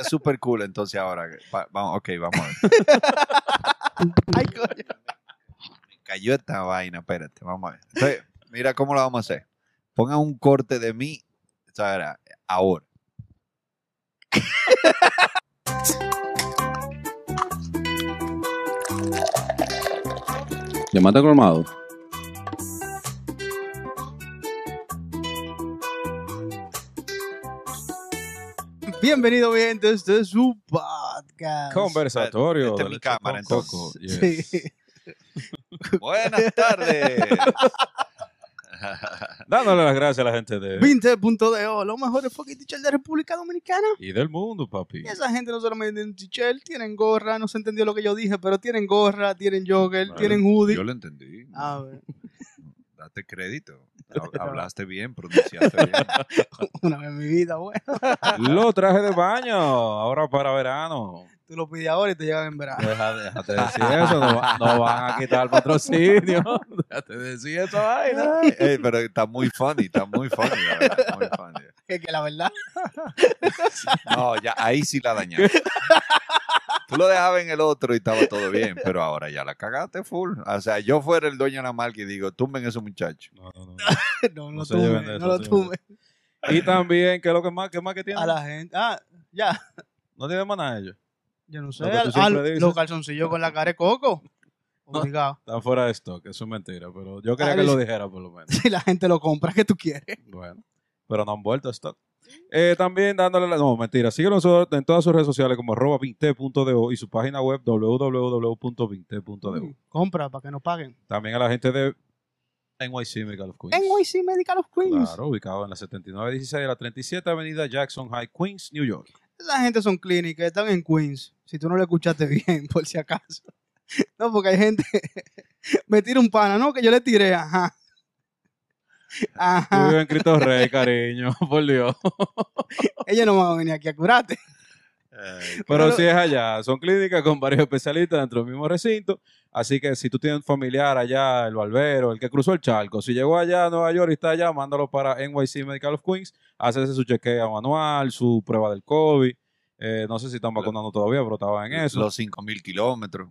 Es súper cool, entonces ahora. va- vamos, ok, vamos a ver. Ay, coño. Me cayó esta vaina, espérate, vamos a ver. Entonces, mira cómo lo vamos a hacer. Pongan un corte de mí, era, ahora. Llamate colmado. Bienvenido, bien, gente. Este es su podcast. Conversatorio. Esta es de mi cámara, con entonces. coco. Yes. Sí. Buenas tardes. Dándole las gracias a la gente de... 20.do, los mejores fucking teachers de República Dominicana. Y del mundo, papi. Y esa gente no solamente tienen t-shirt, tienen gorra, no se entendió lo que yo dije, pero tienen gorra, tienen jogger, Vale. tienen hoodie. Yo lo entendí. A ver, Date crédito. Hab- Hablaste bien, pronunciaste bien. una vez en mi vida, bueno. Los trajes de baño, ahora para verano. Tú lo pides ahora y te llegan en verano. Deja, déjate decir eso, no, no van a quitar el patrocinio. Déjate decir esa vaina. Ey, pero está muy funny, está muy funny, la verdad, muy funny. Es que la verdad, No, ya ahí sí la dañaste. Tú lo dejabas en el otro y estaba todo bien, pero ahora ya la cagaste full. O sea, yo fuera el dueño de la marca y digo, tumben esos muchachos. No, no, no. no, no, No no lo no se tuve. Y también, ¿qué es lo que más, qué más que tiene? A la gente. Ah, ya. No tiene más nada ellos. Yo no sé. Lo que Ah, los calzoncillos con la cara de coco. Obligado. Están fuera de stock, eso es mentira. Pero yo quería Ah, que lo dijera por lo menos. Si la gente lo compra, ¿qué tú quieres? Bueno, pero no han vuelto a stock. Eh, también dándole la. No, mentira. Síguenos en todas sus redes sociales como arroba 20.do y su página web www.20.do. Compra para que nos paguen. También a la gente de NYC Medical of Queens. NYC Medical of Queens. Claro, ubicado en la 7916 de la 37 Avenida Jackson High, Queens, New York. Esa gente son clínicas, están en Queens. Si tú no lo escuchaste bien, por si acaso. No, porque hay gente. Me tira un pana, ¿no? Que yo le tiré, ajá. Tú Ajá. vives en Cristo Rey, cariño, por Dios. Ellos no van a venir aquí a curarte. Ay, Pero Claro. si es allá, son clínicas con varios especialistas dentro del mismo recinto. Así que si tú tienes un familiar allá, el barbero, el que cruzó el charco, si llegó allá a Nueva York y está allá, mándalo para NYC Medical of Queens, hacerse su chequeo anual, su prueba del COVID. Eh, no sé si están vacunando todavía, pero estaban en eso. Los 5.000 kilómetros.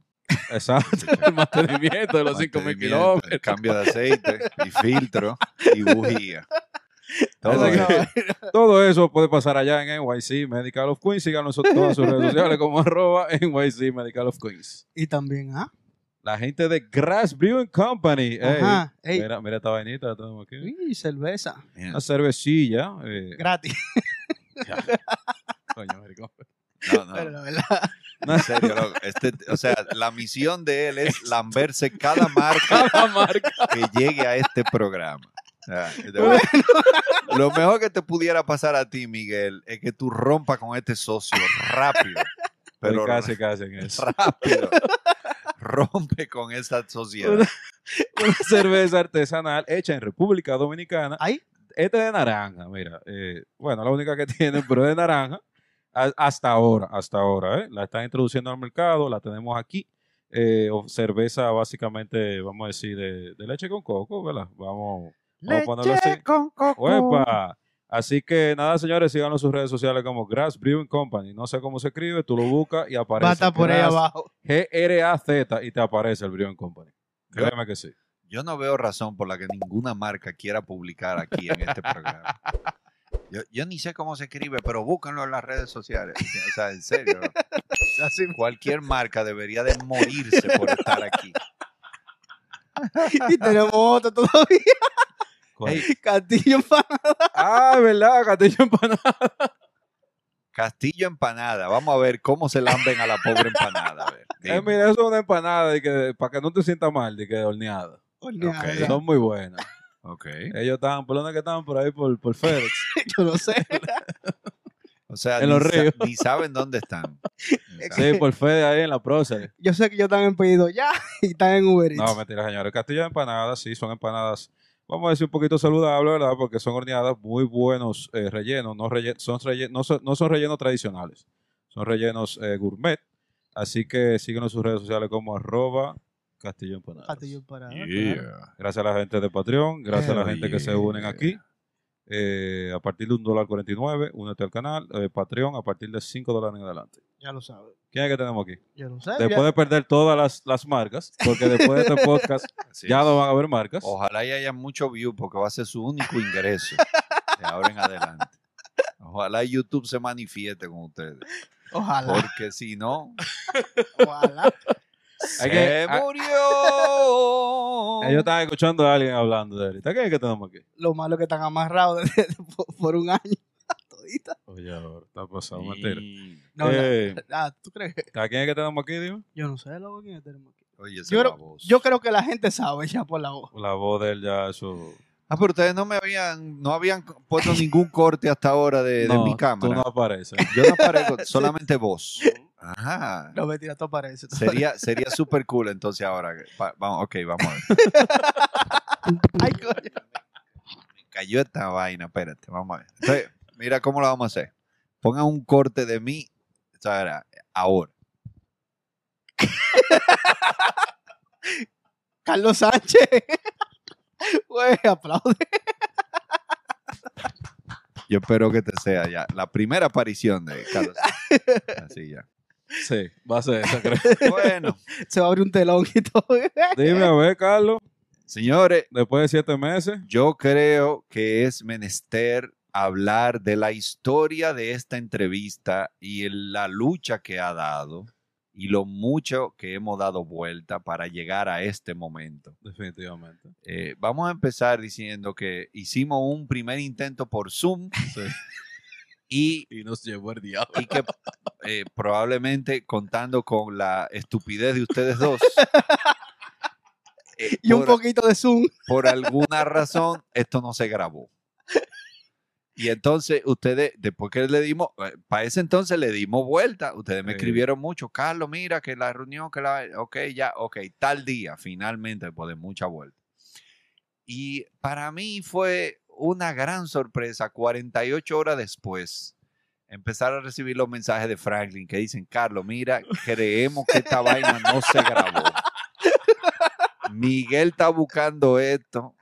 Exacto, el mantenimiento de los 5.000 mantenimiento, kilómetros. el Cambio de aceite y filtro y bujía. Todo que- eso. Todo eso puede pasar allá en NYC Medical of Queens. Síganos en todas sus redes sociales como arroba NYC Medical of Queens. Y también, ¿ah? La gente de Grass Brewing Company. Ey, Ajá. Ey. Mira, mira esta vainita, la tenemos aquí. Uy, cerveza. Una cervecilla. eh, Gratis. coño. No, no, Pero la verdad. en serio, o sea, la misión de él es lamberse cada marca Cada marca. que llegue a este programa. Lo mejor que te pudiera pasar a ti, Miguel, es que tú rompas con este socio rápido. Pero casi, casi en eso. rápido. Rompe con esa sociedad. Una cerveza artesanal hecha en República Dominicana. Ahí. Este de naranja, mira. eh, bueno, la única que tienen, pero es de naranja. Hasta ahora, hasta ahora, ¿eh? La están introduciendo al mercado, la tenemos aquí. Eh, cerveza básicamente, vamos a decir, de, de leche con coco, ¿verdad? Vamos, vamos a ponerlo así. con coco. ¡Uepa! Así que nada, señores, síganos en sus redes sociales como Grass Brewing Company. No sé cómo se escribe, tú lo buscas y aparece. Va a estar por ahí abajo. G-R-A-Z y te aparece el Brewing Company. Créeme que sí. Yo no veo razón por la que ninguna marca quiera publicar aquí en este programa. Yo, yo ni sé cómo se escribe, pero búsquenlo en las redes sociales. O sea, en serio. Así. Cualquier marca debería de morirse por estar aquí. Y tenemos otro todavía. Castillo empanado. Ah, ¿verdad? Castillo empanada. Castillo empanada. Vamos a ver cómo se lamben a la pobre empanada. A ver, Eh, mira, eso es una empanada de que, para que no te sientas mal, de que horneada. Horneada, Ok. ¿verdad? Son muy buenas. Ok. Ellos estaban, ¿por dónde que estaban? Por ahí, por, por FedEx. Yo no sé. O sea, En ni, los sa- ríos. ni saben dónde están. Sí, por FedEx ahí en la Prócer. Yo sé que ellos están en pedido ya y están en Uber Eats. No, mentira, señores. Castillo de empanadas, sí, son empanadas, vamos a decir, un poquito saludables, ¿verdad? Porque son horneadas muy buenos eh, rellenos. No, relle- son relle- no, son, no son rellenos tradicionales. Son rellenos eh, gourmet. Así que síguenos en sus redes sociales como arroba Castillo Empanadas. Castillo empanado. claro. Yeah. Gracias a la gente de Patreon, gracias a la gente que se unen aquí. eh, a partir de un dólar 49, únete al canal. eh, Patreon a partir de 5 dólares en adelante. Ya lo sabes. ¿Quién es que tenemos aquí? Ya lo sabes. Después de perder todas las, las marcas, porque después de este podcast Así ya es. no van a haber marcas. Ojalá y haya mucho view porque va a ser su único ingreso de ahora en adelante. Ojalá YouTube se manifieste con ustedes. Ojalá. Porque si no, Ojalá. Hay se que- ah, murió. Ellos estaban escuchando a alguien hablando de ahorita. ¿Quién es que tenemos aquí? Lo malo es que están amarrados de- de- por, por un año. Todita. Oye, ahora está pasando, mentira. Y- No, Eh, la- ah, ¿tú crees que? ¿A quién es que tenemos aquí, dime? Yo no sé, loco, quién tenemos aquí. Oye, esa Yo es creo, voz. yo creo que la gente sabe ya por la voz. La voz de él ya, eso. Ah, pero ustedes no me habían, no habían puesto ningún corte hasta ahora de, de mi Tú cámara. no apareces. Yo no aparezco, solamente voz. Ajá. No, mentira, todo parece. todo Sería, sería súper cool entonces ahora. Va- vamos, ok, vamos a ver. Ay, coño. Me cayó esta vaina, espérate, vamos a ver. Entonces, mira cómo lo vamos a hacer. Pongan un corte de mí, era, ahora. Carlos Sánchez. Güey, aplaude. Yo espero que te sea ya la primera aparición de Carlos. Así ya. Sí, va a ser esa, creo. Bueno, Se va a abrir un telón y todo. Dime, a ver, Carlos, señores, después de siete meses. yo creo que es menester hablar de la historia de esta entrevista y el- la lucha que ha dado y lo mucho que hemos dado vuelta para llegar a este momento. Definitivamente. Eh, vamos a empezar diciendo que hicimos un primer intento por Zoom Sí. Y, Y nos llevó el diablo. y que eh, probablemente contando con la estupidez de ustedes dos, eh, Y un poquito de Zoom. por alguna razón esto no se grabó. Y entonces ustedes, después que le dimos, para ese entonces le dimos vuelta, ustedes me Sí. escribieron mucho, Carlos, mira que la reunión, que la, ok, ya, ok, tal día, finalmente, después de mucha vuelta. Y para mí fue una gran sorpresa, 48 horas después, empezar a recibir los mensajes de Franklin que dicen, Carlos, mira, creemos que esta vaina no se grabó. Miguel está buscando esto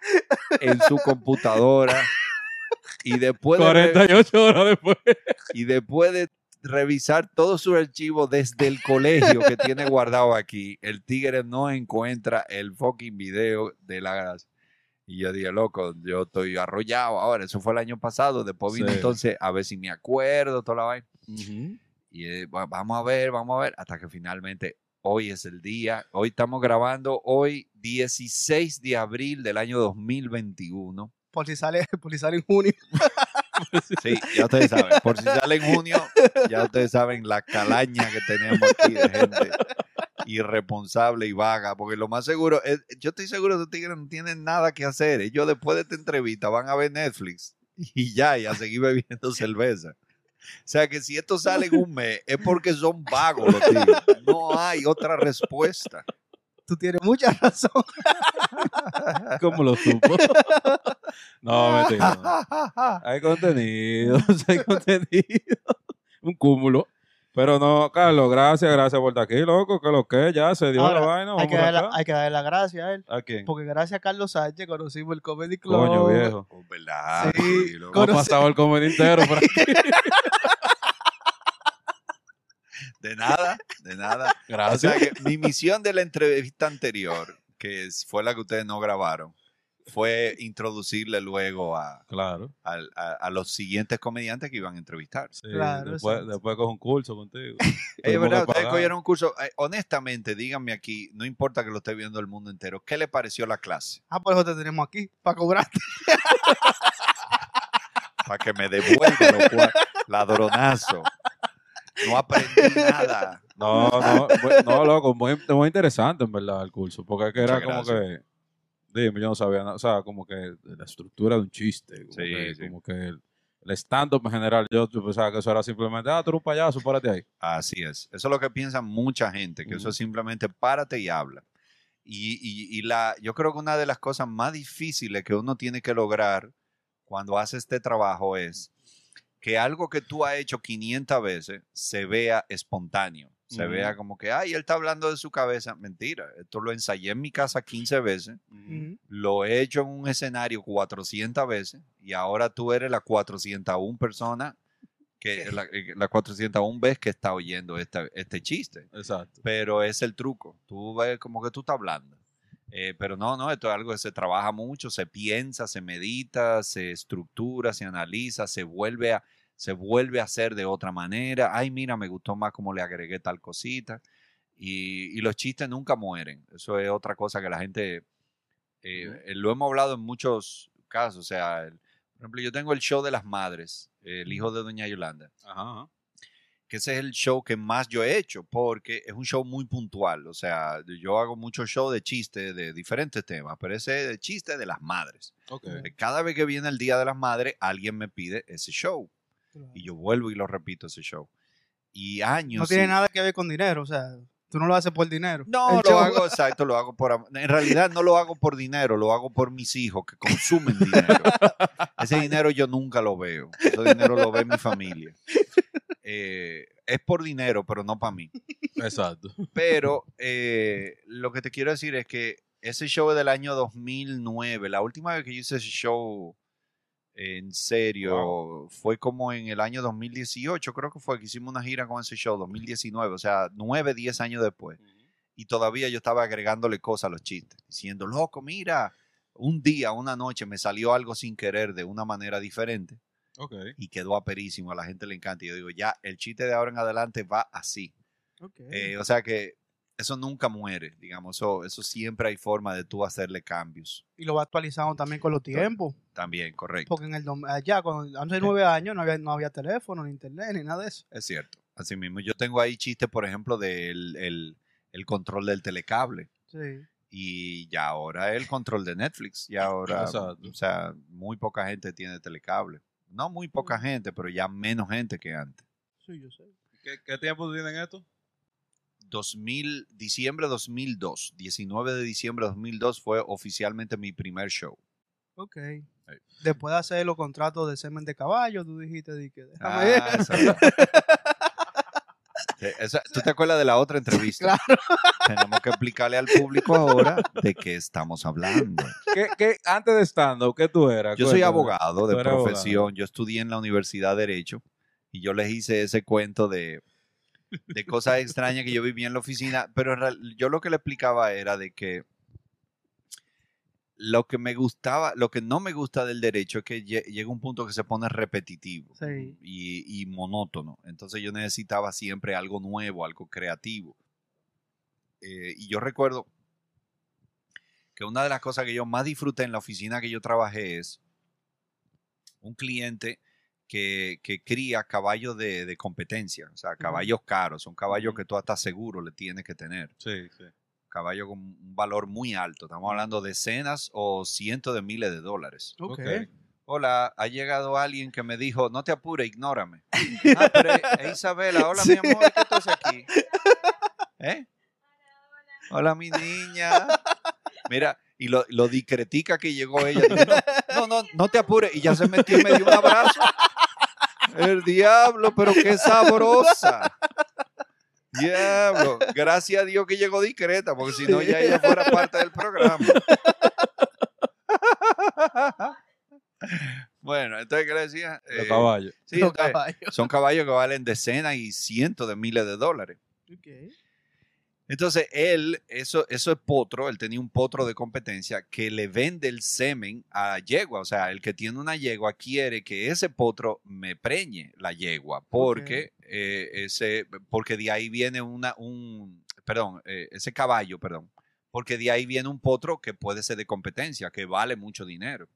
en su computadora y después de, re- 48 horas después. y después de revisar todo su archivo desde el colegio que tiene guardado aquí, el tigre no encuentra el fucking video de la gracia. Y yo dije, loco, yo estoy arrollado ahora. Eso fue el año pasado. Después vino Sí. entonces a ver si me acuerdo, toda la vaina. Y eh, va- vamos a ver, vamos a ver, hasta que finalmente hoy es el día. Hoy estamos grabando, hoy 16 de abril del año 2021. Por si sale, por si sale en junio. Sí, ya ustedes saben. Por si sale en junio, ya ustedes saben la calaña que tenemos aquí de gente irresponsable y vaga. Porque lo más seguro, es, yo estoy seguro que los tigres no tienen nada que hacer. Ellos después de esta entrevista van a ver Netflix y ya, y a seguir bebiendo cerveza. O sea que si esto sale en un mes, es porque son vagos los tigres. No hay otra respuesta. Tú tienes mucha razón. ¿Cómo lo supo? no, mentira. no. Hay contenido, hay contenido. Un cúmulo. Pero no, Carlos, gracias, gracias por estar aquí, loco. Que lo que ya se dio Ahora, la vaina. hay, que darle, acá. hay que darle la gracia a él. ¿A quién? Porque gracias a Carlos Sánchez conocimos el Comedy Club. Coño, viejo. Oh, ¿Verdad? Sí, Sí, loco. No ha pasado el comedy entero por aquí. De nada, de nada. O Gracias. sea que mi misión de la entrevista anterior, que fue la que ustedes no grabaron, fue introducirle luego a, Claro. a- a los siguientes comediantes que iban a entrevistar. Sí, Claro, después, exacto. después cojo un curso contigo. Es verdad, ustedes pagar. cogieron un curso. eh, honestamente, díganme aquí, no importa que lo esté viendo el mundo entero, ¿qué le pareció la clase? Ah, por eso te tenemos aquí, para cobrarte. Para que me devuelva ladronazo. No aprendí nada. No, no, no, loco, muy, muy interesante en verdad el curso, porque es que era como que, dime, yo no sabía nada, o sea, como que la estructura de un chiste, como Sí, que, sí. como que el, el stand-up en general, yo pensaba que eso era simplemente, ah, tú eres un payaso, párate ahí. Así es. Eso es lo que piensa mucha gente, que eso es simplemente párate y habla. Y, y- y la, yo creo que una de las cosas más difíciles que uno tiene que lograr cuando hace este trabajo es que algo que tú has hecho 500 veces se vea espontáneo. se vea como que, ay, él está hablando de su cabeza. Mentira, esto lo ensayé en mi casa 15 veces, lo he hecho en un escenario 400 veces y ahora tú eres la 401 persona, que la, eh, la 401 vez que está oyendo este, este chiste Exacto. pero es el truco. Tú ves como que tú estás hablando. Eh, pero no, no, esto es algo que se trabaja mucho, se piensa, se medita, se estructura, se analiza, se vuelve a, se vuelve a hacer de otra manera. Ay, mira, me gustó más cómo le agregué tal cosita. Y, y los chistes nunca mueren. Eso es otra cosa que la gente, eh, eh, lo hemos hablado en muchos casos. O sea, el- por ejemplo, yo tengo el show de las madres, el hijo de Doña Yolanda Ajá, ajá. Que ese es el show que más yo he hecho, porque es un show muy puntual. O sea, yo hago muchos shows de chistes de diferentes temas, pero ese es de chiste de las madres. Que Cada vez que viene el Día de las Madres, alguien me pide ese show. Y yo vuelvo y lo repito ese show. Y años. No tiene nada que ver con dinero, o sea, tú no lo haces por dinero. No, El lo show- hago, exacto, lo hago por... En realidad no lo hago por dinero, lo hago por mis hijos que consumen dinero. Ese dinero yo nunca lo veo. Ese dinero lo ve mi familia. Eh, es por dinero, pero no para mí. Exacto. Pero eh, lo que te quiero decir es que ese show es del año 2009. La última vez que yo hice ese show en serio fue como en el año 2018, creo que fue que hicimos una gira con ese show, 2019, o sea, 9, 10 años después. Y todavía yo estaba agregándole cosas a los chistes, diciendo, loco, mira, un día, una noche me salió algo sin querer de una manera diferente Y quedó aperísimo, a la gente le encanta. Y yo digo, ya, el chiste de ahora en adelante va así. Eh, o sea que eso nunca muere, digamos, eso, eso siempre hay forma de tú hacerle cambios. y lo va actualizando también con los tiempos. También, correcto. Porque en el allá, cuando hace nueve años, no había, no había teléfono, ni internet, ni nada de eso. Es cierto. Así mismo, yo tengo ahí chistes, por ejemplo, del el, el control del telecable. Sí. Y ya ahora el control de Netflix. Y ahora, Exacto. o sea, muy poca gente tiene telecable. No muy poca gente, pero ya menos gente que antes. Sí, yo sé. ¿Qué, qué tiempo tienen esto? 2000, diciembre 2002, 19 de diciembre de 2002 fue oficialmente mi primer show. Ok. Después de hacer los contratos de semen de caballo, tú dijiste, que déjame Ah, Sí, esa- ¿Tú te acuerdas de la otra entrevista? Tenemos que explicarle al público ahora de qué estamos hablando. ¿Qué, qué, antes de stand-up, ¿qué tú eras? Yo soy abogado de abogado. profesión. Yo estudié en la Universidad de Derecho y yo les hice ese cuento de, de cosas extrañas que yo vivía en la oficina. Pero en real- yo lo que le explicaba era de que lo que me gustaba, lo que no me gusta del derecho es que lle- llega un punto que se pone repetitivo Sí. y, y monótono. Entonces yo necesitaba siempre algo nuevo, algo creativo. Eh, y yo recuerdo que una de las cosas que yo más disfruté en la oficina que yo trabajé es un cliente que, que cría caballos de, de competencia, o sea, caballos caros, son caballos que tú hasta seguro le tienes que tener, Sí, sí. Caballos con un valor muy alto, estamos hablando de decenas o cientos de miles de dólares. Ok. Hola, ha llegado alguien que me dijo, no te apures, ignórame. Ah, pero es- es Isabela, hola mi amor, ¿qué haces aquí? ¿Eh? Hola mi niña. Mira, y lo, lo discretica que llegó ella. dice, no, no, no, no te apures. Y ya se metió y me dio un abrazo. El diablo, pero qué sabrosa. Diablo, gracias a Dios que llegó discreta, porque si no ya ella fuera parte del programa. Bueno, entonces, ¿qué le decía? Los Eh, caballos. sí, Los entonces, caballos. son caballos que valen decenas y cientos de miles de dólares. Ok. Entonces, él, eso, eso es potro, él tenía un potro de competencia que le vende el semen a yegua. O sea, el que tiene una yegua quiere que ese potro me preñe la yegua, porque, eh, ese, porque de ahí viene una, un, perdón, eh, ese caballo, perdón, porque de ahí viene un potro que puede ser de competencia, que vale mucho dinero.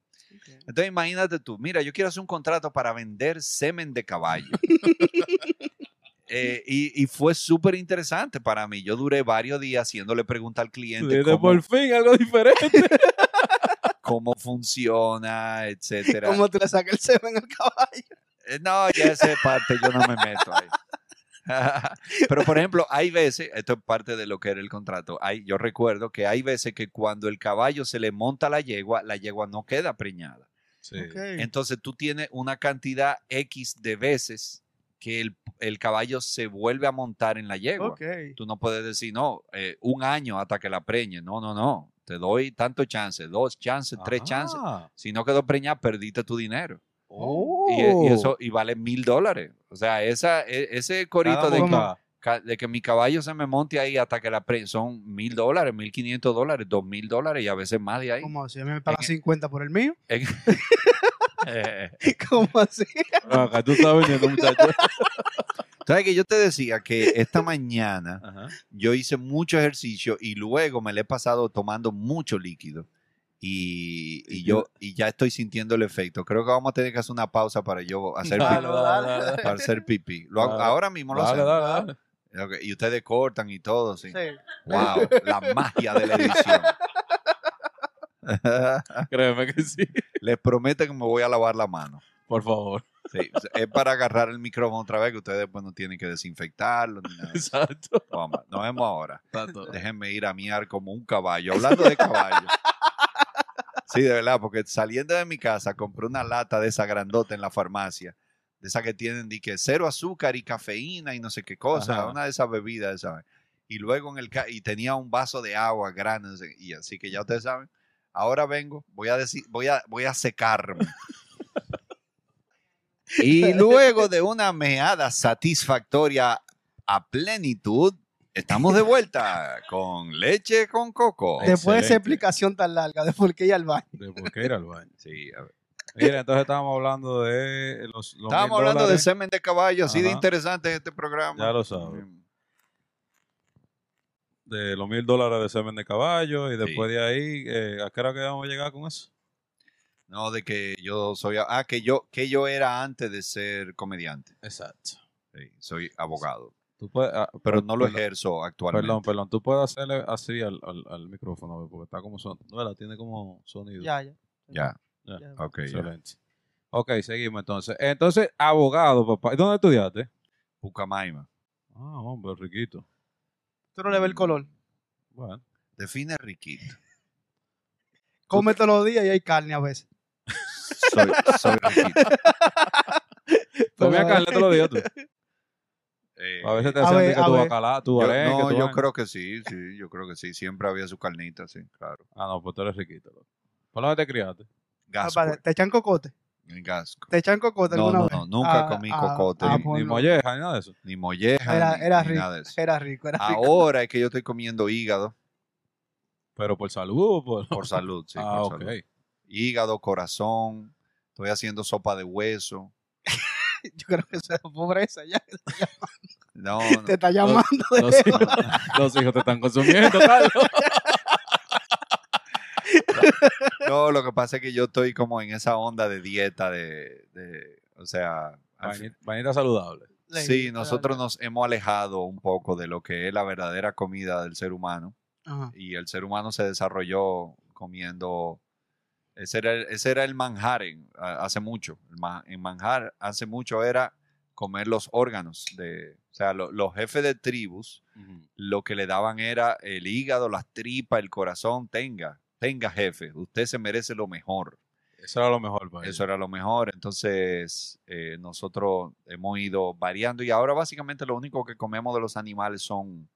Entonces, imagínate tú, mira, yo quiero hacer un contrato para vender semen de caballo. Eh, y, y fue súper interesante para mí. Yo duré varios días haciéndole preguntas al cliente cómo, por fin algo diferente. cómo funciona, etcétera. ¿Cómo te le saca el semen al caballo? Eh, No, ya esa parte yo no me meto ahí. Pero, por ejemplo, hay veces, esto es parte de lo que era el contrato, hay, yo recuerdo que hay veces que cuando el caballo se le monta a la yegua, la yegua no queda preñada. Sí. Entonces tú tienes una cantidad X de veces que el, el caballo se vuelve a montar en la yegua. Ok. Tú no puedes decir, no, eh, un año hasta que la preñe. No, no, no. Te doy tanto chance, dos chances, tres chances. Si no quedó preñada, perdiste tu dinero. Oh. Y, y eso y vale mil dólares. O sea, esa, e- ese corito de que, de mi caballo se me monte ahí hasta que la preñe son mil dólares, mil quinientos dólares, dos mil dólares y a veces más de ahí. ¿Cómo mí me pagan En- 50 por el mío? En- ¿Cómo así? Acá tú muchacho. ¿Sabes que yo te decía que esta mañana Ajá. yo hice mucho ejercicio y luego me le he pasado tomando mucho líquido. Y, y yo y ya estoy sintiendo el efecto. Creo que vamos a tener que hacer una pausa para yo hacer Dale, pipí. dale, dale, dale. Para hacer pipí. Lo hago- Dale. ahora mismo lo Dale, hacemos. dale, dale. Ok, Y ustedes cortan y todo, sí. Sí. Wow, la magia de la edición. Créeme que sí. Les prometo que me voy a lavar la mano. Por favor. Sí, es para agarrar el micrófono otra vez, que ustedes después no tienen que desinfectarlo ni nada. Exacto. Vamos, nos vemos ahora. Exacto. Déjenme ir a miar como un caballo. Hablando de caballo. Sí, de verdad, porque saliendo de mi casa compré una lata de esa grandota en la farmacia. De esa que tienen di que cero azúcar y cafeína y no sé qué cosa. Ajá. Una de esas bebidas, ¿sabes? Y luego en el ca- y tenía un vaso de agua grande. Y así que ya ustedes saben. Ahora vengo, voy a decir, voy a, voy a secarme. Y luego de una meada satisfactoria a plenitud, estamos de vuelta con leche con coco. Excelente. Después de esa explicación tan larga de por qué ir al baño. De por qué ir al baño. Sí, a ver. Mira, entonces estábamos hablando de los, los Estábamos hablando de semen de caballo, así de interesante este programa. Ya lo sabes. De los mil dólares de semen de caballo y después de ahí, eh, ¿a qué hora que vamos a llegar con eso? No, de que yo soy, ah, que yo, que yo era antes de ser comediante. Exacto. Sí, soy abogado, Tú puedes, ah, pero per- no lo perdón, ejerzo actualmente. Perdón, perdón. Tú puedes hacerle así al, al, al micrófono, porque está como son, no, la tiene como sonido. Ya, ya. Ya, Ya. ya. ok, ya. Excelente. Ok, seguimos entonces. Entonces, abogado, papá. ¿Y dónde estudiaste? Pucamaima. Ah, hombre, riquito. Tú no le ves el color. Bueno. Define riquito. Come todos los días y hay carne a veces. Soy, soy riquito. Comía carne todos los días tú. Eh, A veces te A ver, de que a tu ver. bacalao, tu yo- arenque, no, tu yo creo que sí, sí, yo creo que sí. Siempre había su carnita, sí, claro. Ah, no, pues tú eres riquito. ¿Por dónde te criaste? Ah, vale, ¿Te echan cocote? En Gasco. ¿Te echan cocote No, alguna no, vez? no, nunca Ah, comí ah, cocote. ah, Ni- pues Ni molleja, ni nada de eso. Ni molleja, Era, ni, era ni rico, nada de eso. era rico, era rico. Ahora es que yo estoy comiendo hígado Pero por salud o por... por salud, sí, ah, por salud. Hígado, corazón, estoy haciendo sopa de hueso. Yo creo que eso es pobreza ya. No, no. Te está llamando de Los hijos, los hijos te están consumiendo, Carlos. No, lo que pasa es que yo estoy como en esa onda de dieta de, de- o sea, vainita saludable. sí, nosotros nos hemos alejado un poco de lo que es la verdadera comida del ser humano Ajá. y el ser humano se desarrolló comiendo, ese era el, ese era el manjar en- hace mucho, el en manjar hace mucho era comer los órganos de, o sea, lo- los jefes de tribus lo que le daban era el hígado, las tripas, el corazón, tenga, tenga jefe, usted se merece lo mejor. Eso era lo mejor para Eso era lo mejor. Entonces, eh, nosotros hemos ido variando y ahora básicamente lo único que comemos de los animales son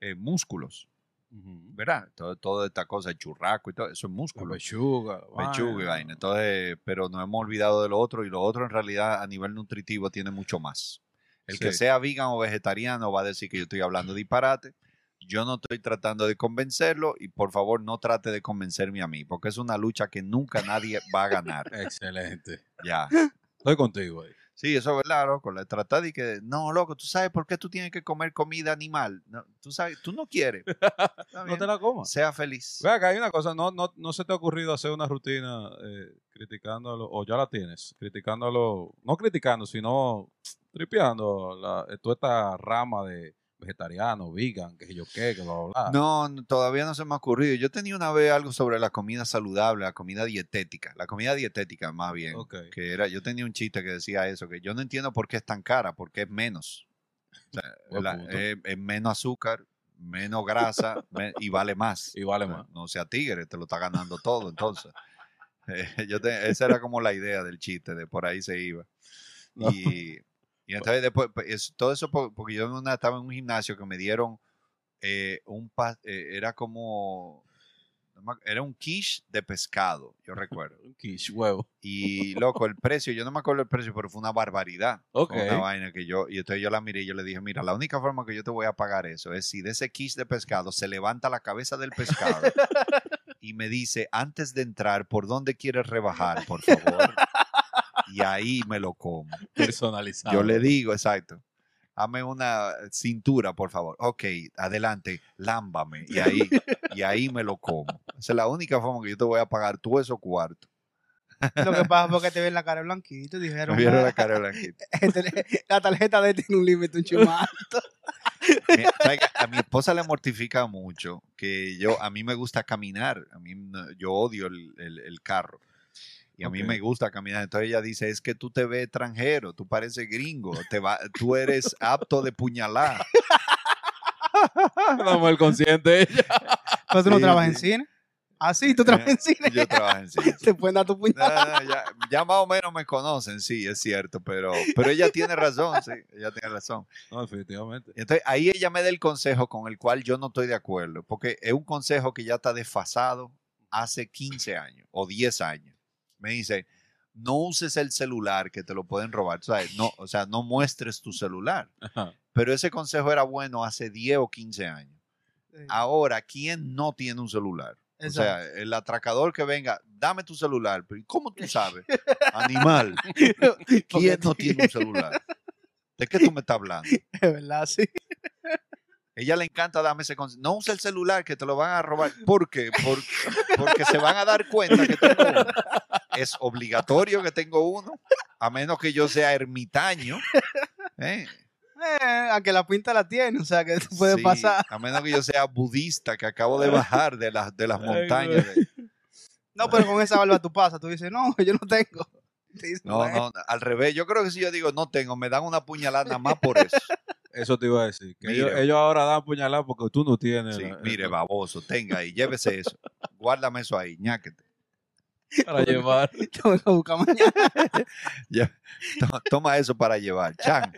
eh, músculos, ¿verdad? Todo, toda esta cosa, el churrasco y todo, eso es músculo. pechuga. la Pechuga y vaina. Entonces, pero nos hemos olvidado de lo otro y lo otro en realidad a nivel nutritivo tiene mucho más. El que sea vegan o vegetariano va a decir que yo estoy hablando disparate. Yo no estoy tratando de convencerlo y por favor no trate de convencerme a mí, porque es una lucha que nunca nadie va a ganar. Excelente. Ya. Estoy contigo ahí. Sí, eso es verdad, loco. Le trata de que, no, loco, tú sabes por qué tú tienes que comer comida animal. No, tú sabes, tú no quieres. No te la comas. Sea feliz. Ve acá, hay una cosa, no, no, no se te ha ocurrido hacer una rutina eh, criticándolo, o ya la tienes, criticándolo, no criticando, sino tripeando la, toda esta rama de vegetariano, vegan, que yo qué, que bla, bla, bla. No, todavía no se me ha ocurrido. Yo tenía una vez algo sobre la comida saludable, la comida dietética, la comida dietética más bien. Que era, yo tenía un chiste que decía eso, que yo no entiendo por qué es tan cara, porque es menos. O sea, Buen la- punto. es, es menos azúcar, menos grasa me- y vale más. Y vale O sea, más. No sea tigre, te lo está ganando todo, entonces. Eh, yo te- esa era como la idea del chiste, de por ahí se iba. No. Y, Y entonces después, pues, es- todo eso por- porque yo en una, estaba en un gimnasio que me dieron eh, un, eh, era como, era un quiche de pescado, yo recuerdo. Un quiche, huevo. Y loco, el precio, yo no me acuerdo el precio, pero fue una barbaridad. Fue Ok. Una vaina que yo, y entonces yo la miré y yo le dije, mira, la única forma que yo te voy a pagar eso es si de ese quiche de pescado se levanta la cabeza del pescado y me dice, antes de entrar, ¿por dónde quieres rebajar, por favor? Y ahí me lo como. Personalizado. Yo le digo, exacto. Dame una cintura, por favor. Ok, adelante, lámbame. Y ahí, y ahí me lo como. Esa es la única forma que yo te voy a pagar tú esos cuartos. Lo que pasa es porque te ven la cara blanquito y dijeron, Me vieron "Ah, la cara blanquita. este- la tarjeta de tiene un límite, un chimán. Mira, ¿sabe qué? A mi esposa le mortifica mucho que yo, a mí me gusta caminar. A mí, no- yo odio el, el- el carro. Y a mí Ok. me gusta caminar. Entonces ella dice, es que tú te ves extranjero, tú pareces gringo, te va, tú eres apto de puñalar. Una mujer consciente ella. Pero tú no Sí, trabajas en cine. Ah, sí, tú trabajas en cine. Yo trabajo en cine. Te pueden dar tu No, puñal. no, ya, ya más o menos me conocen, sí, es cierto, pero, pero ella tiene razón, sí, ella tiene razón. No, definitivamente. Entonces ahí ella me da el consejo con el cual yo no estoy de acuerdo, porque es un consejo que ya está desfasado hace 15 años o 10 años. Me dice, no uses el celular que te lo pueden robar, o sea, no, o sea, no muestres tu celular. Ajá. Pero ese consejo era bueno hace 10 o 15 años. Ahora, ¿quién no tiene un celular? O sea, el atracador que venga, dame tu celular. Pero ¿y ¿cómo tú sabes? Animal. ¿Quién no tiene un celular? ¿De qué tú me estás hablando? Es verdad, sí. Ella le encanta darme ese consejo. No usa el celular que te lo van a robar. ¿Por qué? Por- porque se van a dar cuenta que tengo uno. Es obligatorio que tengo uno, a menos que yo sea ermitaño. ¿eh? Eh, a que la pinta la tiene, o sea, que tú puedes Sí, pasar. A menos que yo sea budista, que acabo de bajar de las, de las Ay, montañas. de- No, pero con esa barba tú pasas. Tú dices, no, yo no tengo. No, no, al revés. Yo creo que si yo digo no tengo, me dan una puñalada nada más por eso. Eso te iba a decir. Que ellos, ahora dan puñalada porque tú no tienes. Sí, la- mire, baboso, tenga ahí, llévese eso. Guárdame eso ahí, ñáquete. Para llevar. A buscar mañana. Ya, to- Toma eso para llevar. Chan.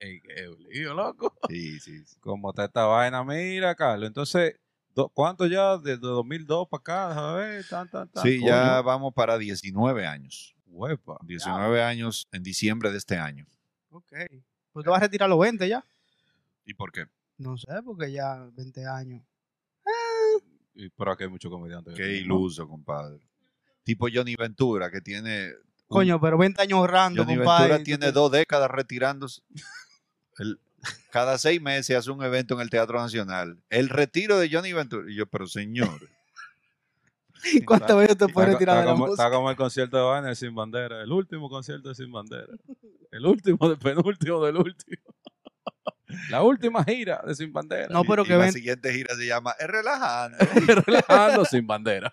Ey, qué lío, loco. Sí, sí, sí. Como está esta vaina, mira, Carlos. Entonces, do- ¿cuánto ya? Desde 2002 para acá, ver, tan, tan, tan. Sí, Coño, ya vamos para 19 años. huepa. 19 años en diciembre de este año. Ok. Pues te vas a retirar los 20 ya. ¿Y por qué? No sé, porque ya 20 años. Y por aquí hay muchos comediantes. que Qué iluso, compadre. Tipo Johnny Ventura, que tiene... un- Coño, pero 20 años ahorrando, Johnny compadre. Ventura tiene dos décadas retirándose. El- cada seis meses hace un evento en el Teatro Nacional. El retiro de Johnny Ventura. Y yo, pero señor, ¿Cuántas veces te puedes Está, retirar está de la como, música? está como el concierto de de Sin Bandera. El último concierto de Sin Bandera. El último del penúltimo del último. La última gira de Sin Bandera. No, pero y que la ven- siguiente gira se llama Es relajante. Relajando Sin Bandera.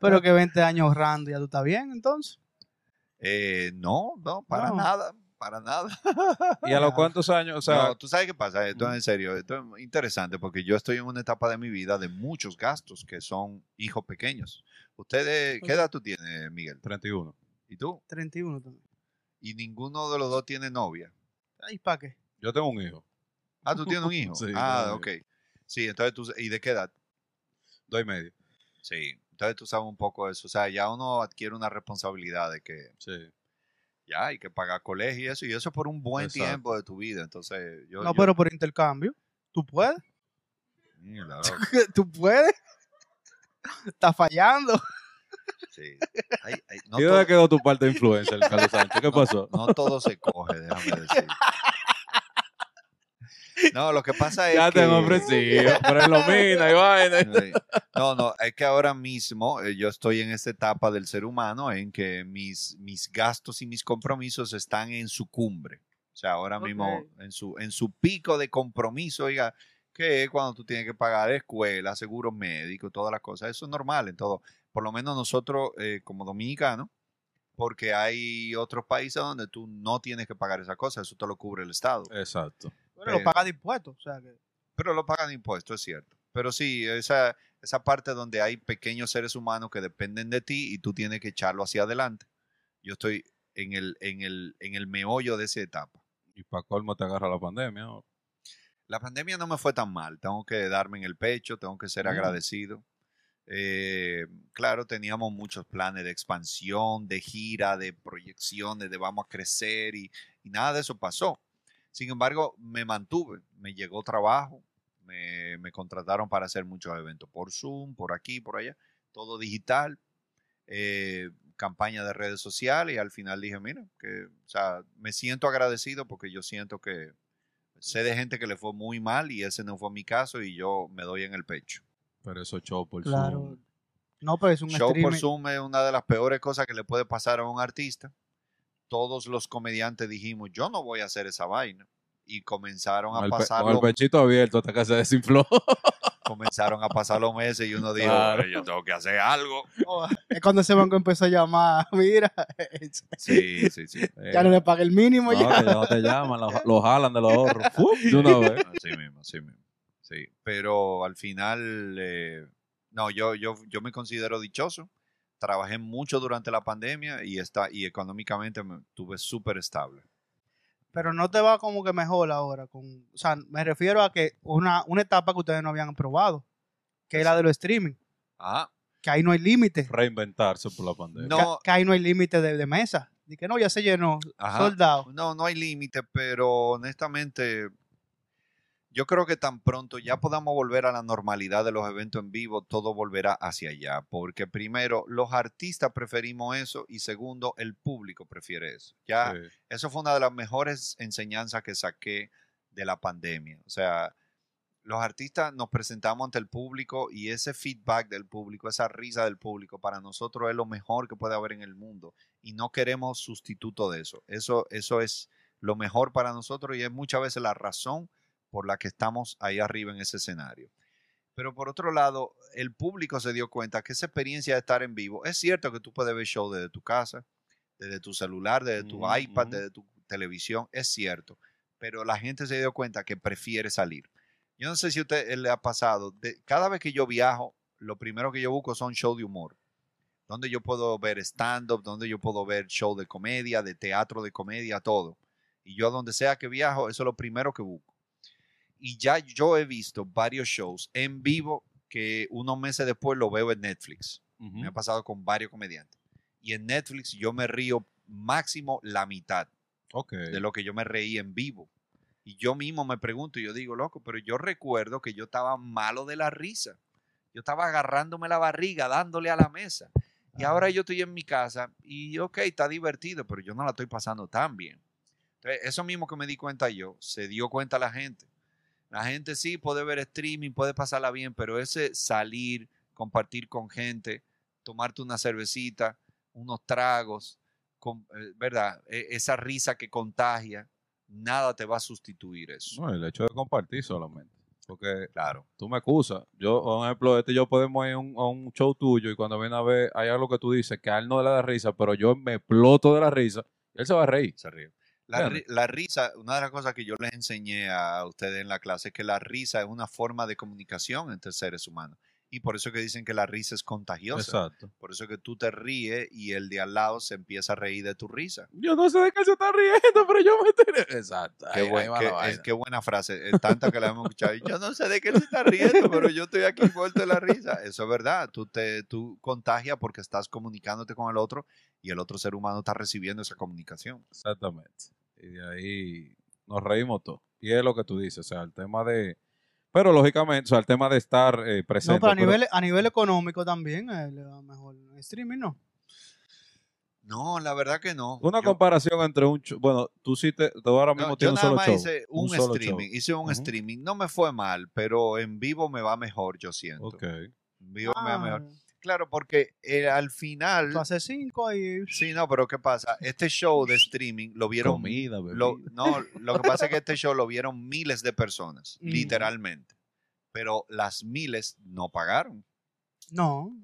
Pero que 20 años ahorrando, ya tú estás bien, entonces. Eh, no, no, para No. nada, para nada. ¿Y a los cuántos años? O sea, no, tú sabes qué pasa, esto es en serio, esto es interesante porque yo estoy en una etapa de mi vida de muchos gastos que son hijos pequeños. ¿Ustedes, qué edad tú tienes, Miguel? 31. ¿Y tú? 31 también. Y ninguno de los dos tiene novia. Ay, ¿para qué? Yo tengo un hijo. Ah, tú tienes un hijo. Sí, ah, ok. Sí, entonces tú, ¿y de qué edad? Dos y medio. Sí, entonces tú sabes un poco eso. O sea, ya uno adquiere una responsabilidad de que Sí. ya hay que pagar colegio y eso, y eso por un buen Exacto. tiempo de tu vida. Entonces, yo. No, yo- pero por intercambio. ¿Tú puedes? ¿Tú puedes? Estás fallando. sí. Ay, ay, no ¿Y todo- dónde quedó tu parte de influencer, Carlos Sánchez? ¿Qué pasó? No todo se coge, déjame decir. No, lo que pasa es ya que... te han ofrecido, pero es lo mina y vaina. No, no, es que ahora mismo eh, yo estoy en esta etapa del ser humano en que mis, mis gastos y mis compromisos están en su cumbre. O sea, ahora mismo en su, en su pico de compromiso, oiga, que es cuando tú tienes que pagar escuela, seguro médico, todas las cosas. Eso es normal en todo. Por lo menos nosotros eh, como dominicanos, porque hay otros países donde tú no tienes que pagar esa cosa, eso te lo cubre el Estado. Exacto. Pero lo Pero- pagas de impuestos. O sea que. Pero lo pagan impuestos, es cierto. Pero sí, esa, esa parte donde hay pequeños seres humanos que dependen de ti y tú tienes que echarlo hacia adelante. Yo estoy en el, en el, en el meollo de esa etapa. Y para colmo te agarra la pandemia. La pandemia no me fue tan mal, tengo que darme en el pecho, tengo que ser Mm. agradecido. Eh, claro, teníamos muchos planes de expansión, de gira, de proyecciones, de vamos a crecer y, y nada de eso pasó. Sin embargo, me mantuve, me llegó trabajo, me, me contrataron para hacer muchos eventos por Zoom, por aquí, por allá, todo digital, eh, campaña de redes sociales y al final dije, mira, que, o sea, me siento agradecido porque yo siento que sé de gente que le fue muy mal y ese no fue mi caso y yo me doy en el pecho. Pero eso show por Claro. Zoom. No, pero es un Show por. Zoom es una de las peores cosas que le puede pasar a un artista. Todos los comediantes dijimos, yo no voy a hacer esa vaina. Y comenzaron Con a pasar con el pechito abierto hasta que se desinfló. comenzaron a pasar los meses y uno dijo, Claro. "Pero yo tengo que hacer algo. Oh, es cuando ese banco empezó a llamar, mira, Sí, sí, sí. ya no le pagué el mínimo No, ya. no te llaman, lo, lo jalan de los ahorros. De una vez. Así mismo, así mismo. Sí, pero al final, eh, no, yo, yo, yo me considero dichoso. Trabajé mucho durante la pandemia y, está, y económicamente me, estuve súper estable. Pero no te va como que mejor ahora. Con, o sea, me refiero a que una, una etapa que ustedes no habían probado, que es la de los streaming, Ajá. que ahí no hay límite. Reinventarse por la pandemia. No. Que, que ahí no hay límite de, de mesa. Y que no, ya se llenó, Ajá. soldado. No, no hay límite, pero honestamente, yo creo que tan pronto ya podamos volver a la normalidad de los eventos en vivo, todo volverá hacia allá. Porque primero, los artistas preferimos eso y segundo, el público prefiere eso. Ya, Sí. eso fue una de las mejores enseñanzas que saqué de la pandemia. O sea, los artistas nos presentamos ante el público y ese feedback del público, esa risa del público, para nosotros es lo mejor que puede haber en el mundo y no queremos sustituto de eso. Eso, eso es lo mejor para nosotros y es muchas veces la razón por la que estamos ahí arriba en ese escenario. Pero por otro lado, el público se dio cuenta que esa experiencia de estar en vivo, es cierto que tú puedes ver show desde tu casa, desde tu celular, desde tu Ujú, iPad, desde tu televisión, es cierto, pero la gente se dio cuenta que prefiere salir. Yo no sé si a usted eh, le ha pasado, de- cada vez que yo viajo, lo primero que yo busco son shows de humor, donde yo puedo ver stand-up, donde yo puedo ver show de comedia, de teatro de comedia, todo. Y yo donde sea que viajo, eso es lo primero que busco. Y ya yo he visto varios shows en vivo que unos meses después lo veo en Netflix. Me ha pasado con varios comediantes. Y en Netflix yo me río máximo la mitad de lo que yo me reí en vivo. Y yo mismo me pregunto, y yo digo, loco, pero yo recuerdo que yo estaba malo de la risa. Yo estaba agarrándome la barriga, dándole a la mesa. Y ahora yo estoy en mi casa y, ok, está divertido, pero yo no la estoy pasando tan bien. Entonces, eso mismo que me di cuenta yo, se dio cuenta la gente. La gente sí puede ver streaming, puede pasarla bien, pero ese salir, compartir con gente, tomarte una cervecita, unos tragos, con- eh, ¿verdad? E- esa risa que contagia, nada te va a sustituir eso. No, el hecho de compartir solamente. Porque Claro. tú me excusas. Yo, por ejemplo, este yo podemos ir a un, a un show tuyo y cuando viene a ver, hay algo que tú dices que a él no le da risa, pero yo me exploto de la risa él se va a reír. Se ríe. La, ri- la risa, una de las cosas que yo les enseñé a ustedes en la clase es que la risa es una forma de comunicación entre seres humanos. Y por eso que dicen que la risa es contagiosa. Exacto. Por eso que tú te ríes y el de al lado se empieza a reír de tu risa. Yo no sé de qué se está riendo, pero yo me estoy. Exacto. Qué, Ahí- buen- ahí va qué- es, qué buena frase. Es tanta que la hemos escuchado. Yo no sé de qué se está riendo, pero yo estoy aquí envuelto de la risa. Eso es verdad. Tú, te, tú contagias porque estás comunicándote con el otro y el otro ser humano está recibiendo esa comunicación. Exactamente. Y de ahí nos reímos todos. Y es lo que tú dices, o sea, el tema de... Pero lógicamente, o sea, el tema de estar eh, presente. No, pero a pero- nivel, a nivel económico también eh, le va mejor streaming, ¿no? No, la verdad que no. Una Yo- comparación entre un... show- Bueno, tú sí te... Tú ahora mismo No, yo tienes un nada solo más show. hice un, streaming. show. Hice un streaming. No me fue mal, pero en vivo me va mejor, yo siento. Ok. En vivo me va mejor. Claro, porque eh, al final. tú haces cinco y... Sí, no, pero ¿qué pasa? Este show de streaming lo vieron. Comida, lo- no, lo que pasa es que este show lo vieron miles de personas, Mm. literalmente. Pero las miles no pagaron. No,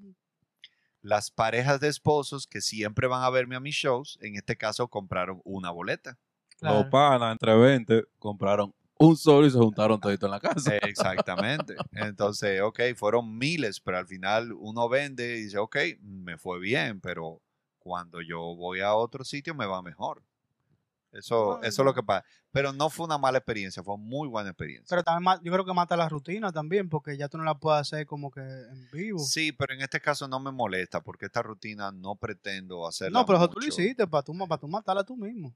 Las parejas de esposos que siempre van a verme a mis shows, en este caso compraron una boleta. Los claro. panas, entre 20, compraron un solo y se juntaron todito en la casa. Exactamente. Entonces, ok, fueron miles, pero al final uno vende y dice, ok, me fue bien, pero cuando yo voy a otro sitio me va mejor. Eso, Ah, eso es lo que pasa. Pero no fue una mala experiencia, fue muy buena experiencia. Pero también yo creo que mata la rutina también, porque ya tú no la puedes hacer como que en vivo. Sí, pero en este caso no me molesta porque esta rutina no pretendo hacerla no, pero eso tú lo hiciste para tú, para tú matarla tú mismo.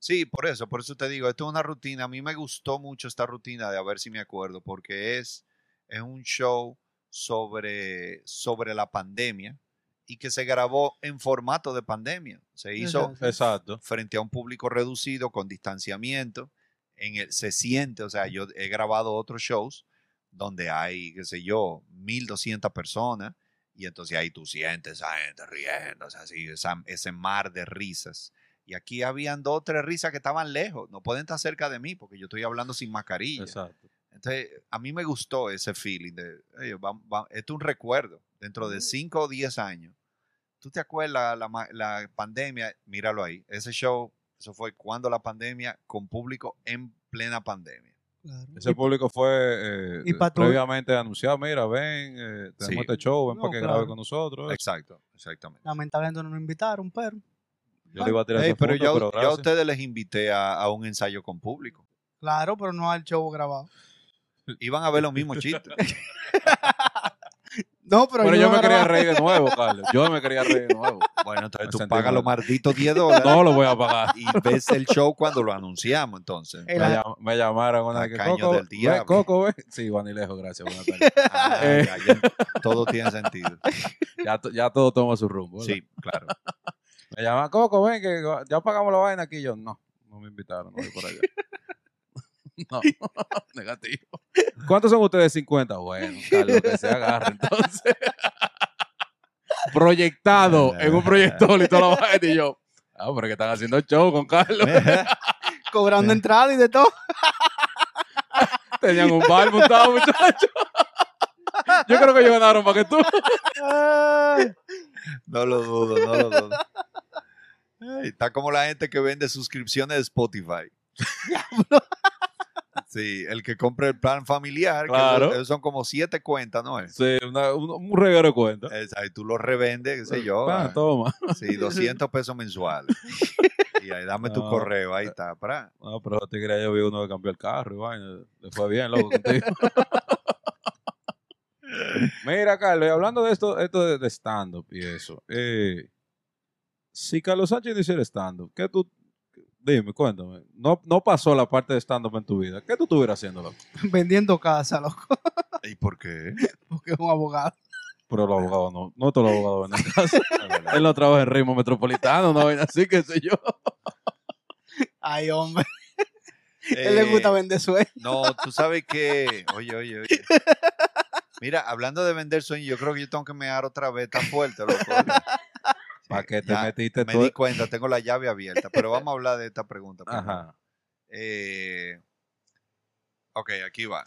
Sí, por eso, por eso te digo, esto es una rutina. A mí me gustó mucho esta rutina de a ver si me acuerdo, porque es, es un show sobre, sobre la pandemia y que se grabó en formato de pandemia. Se hizo Exacto. Frente a un público reducido, con distanciamiento. En el, se siente, o sea, yo he grabado otros shows donde hay, qué sé yo, 1200 personas y entonces ahí tú sientes esa gente riéndose así, esa- ese mar de risas. Y aquí habían dos o tres risas que estaban lejos, no pueden estar cerca de mí porque yo estoy hablando sin mascarilla. Exacto. Entonces, a mí me gustó ese feeling de, "Oye, va- va- esto es un recuerdo. Dentro de 5 o 10 años, ¿tú te acuerdas la, la pandemia? Míralo ahí. Ese show, eso fue cuando la pandemia, con público en plena pandemia. Claro. Ese público fue eh, y previamente anunciado, mira, ven, eh, tenemos Sí. este show, ven No, para que claro. grabe con nosotros. Exacto, exactamente. Lamentablemente no nos invitaron, pero Yo le iba a tirar Ey, ese pero pero yo a gracias. ustedes les invité a, a un ensayo con público. claro, pero no al show grabado. Iban a ver los mismos chistes. No, pero, Pero yo, me quería reír de nuevo, Carlos. Yo me quería reír de nuevo. Bueno, entonces Me tú sentí pagas mal. los malditos 10 dólares No lo voy a pagar. y ves el show cuando lo anunciamos, entonces. Me, la- llam- me llamaron una vez que Tacaño Coco, del diablo. Coco, ven. Sí, Vanilejo, gracias. Buenas tardes. Ah, Eh. ya, ya, todo tiene sentido. ya, to- ya todo toma su rumbo. ¿verdad? Sí, claro. Me llaman, Coco, ven, que ya pagamos la vaina aquí. Yo, no, no me invitaron, no voy por allá. no, negativo. ¿Cuántos son ustedes? 50. Bueno, Carlos, que se agarre entonces. Proyectado en un proyector y toda la vaina. Y yo, ah, pero que están haciendo show con Carlos. cobrando entrada y de todo. Tenían un bar montado, muchachos. Yo creo que ellos ganaron más que tú. No lo dudo, no lo dudo. Ay, está como la gente que vende suscripciones de Spotify. Sí, el que compra el plan familiar, que Claro. esos son como siete cuentas, ¿no es? Sí, una- un, un reguero de cuenta. Esa, y tú lo revendes, qué sé yo. Ah, toma. Sí, 200 pesos mensuales. Y ahí dame tu correo, ahí está. Para. No, pero te quería yo vi uno que cambió el carro y vaina. Le fue bien, loco, contigo. Mira, Carlos, y hablando de esto, esto de, de stand-up y eso. eh, si Carlos Sánchez no hiciera stand-up, ¿qué tú. Dime, cuéntame. No, no pasó la parte de stand-up en tu vida. ¿Qué tú estuvieras haciendo, loco? Vendiendo casa, loco. ¿Y por qué? Porque es un abogado. Pero los abogados no. No todos los abogados venden casa. Él no trabaja en ritmo metropolitano, no así, qué sé yo. Ay, hombre. Él le gusta Eh, vender sueños. No, tú sabes que. Oye, oye, oye. Mira, hablando de vender sueños, yo creo que yo tengo que mear otra vez. Está fuerte, loco. ¿Para qué te ya metiste Me todo? di cuenta, tengo la llave abierta. Pero vamos a hablar de esta pregunta. Ajá. Eh, ok, aquí va.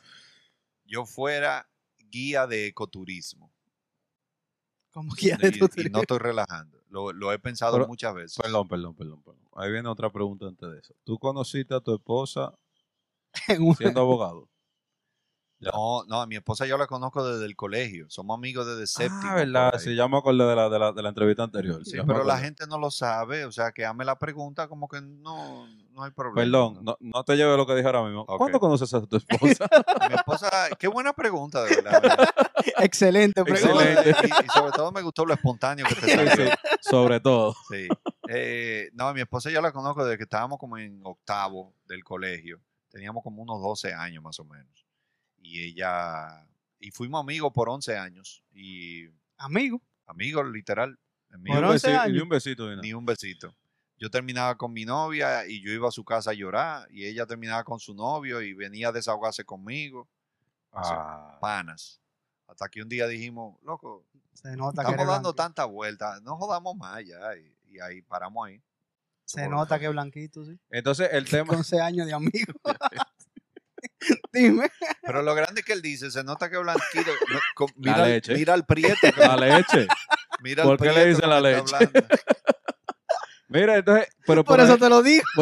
Yo fuera guía de ecoturismo. Como quiera Y, tú y no estoy relajando. Lo, lo he pensado Pero- muchas veces. Perdón, perdón, perdón, perdón. Ahí viene otra pregunta antes de eso. ¿Tú conociste a tu esposa siendo abogado? No, no, a mi esposa yo la conozco desde el colegio. Somos amigos desde séptimo. ah, verdad. Sí, ya me acordé de la, de la, de la entrevista anterior. Sí, pero la gente no lo sabe. O sea, que ame la pregunta como que no, no hay problema. Perdón, no, no te lleve lo que dije ahora mismo. ¿Cuándo conoces a tu esposa? Mi esposa, qué buena pregunta, de verdad. ¿verdad? Excelente pregunta. Excelente. Y, y sobre todo me gustó lo espontáneo que te Sí, salió. sí, sobre todo. Sí. Eh, no, mi esposa yo la conozco desde que estábamos como en octavo del colegio. Teníamos como unos 12 años más o menos. Y ella, y fuimos amigos por 11 años. Y Amigo. amigos, literal. Ni Por un, 11 besito, años. ni un besito. Ni un besito. Yo terminaba con mi novia y yo iba a su casa a llorar. Y ella terminaba con su novio y venía a desahogarse conmigo. Ah, Panas. Hasta que un día dijimos, loco, Se nota que estamos dando blanquito. tanta vuelta, no jodamos más ya. Y, y ahí paramos ahí. Se nota que blanquito, sí. Entonces, el tema. 11 años de amigo. Dime. Pero lo grande que él dice, se nota que Blanquito. no, con- La mira, al- leche. mira al prieto. que- La leche. mira ¿Por al qué le dicen la leche? Mira, entonces. Pero Por por eso ahí- te lo digo.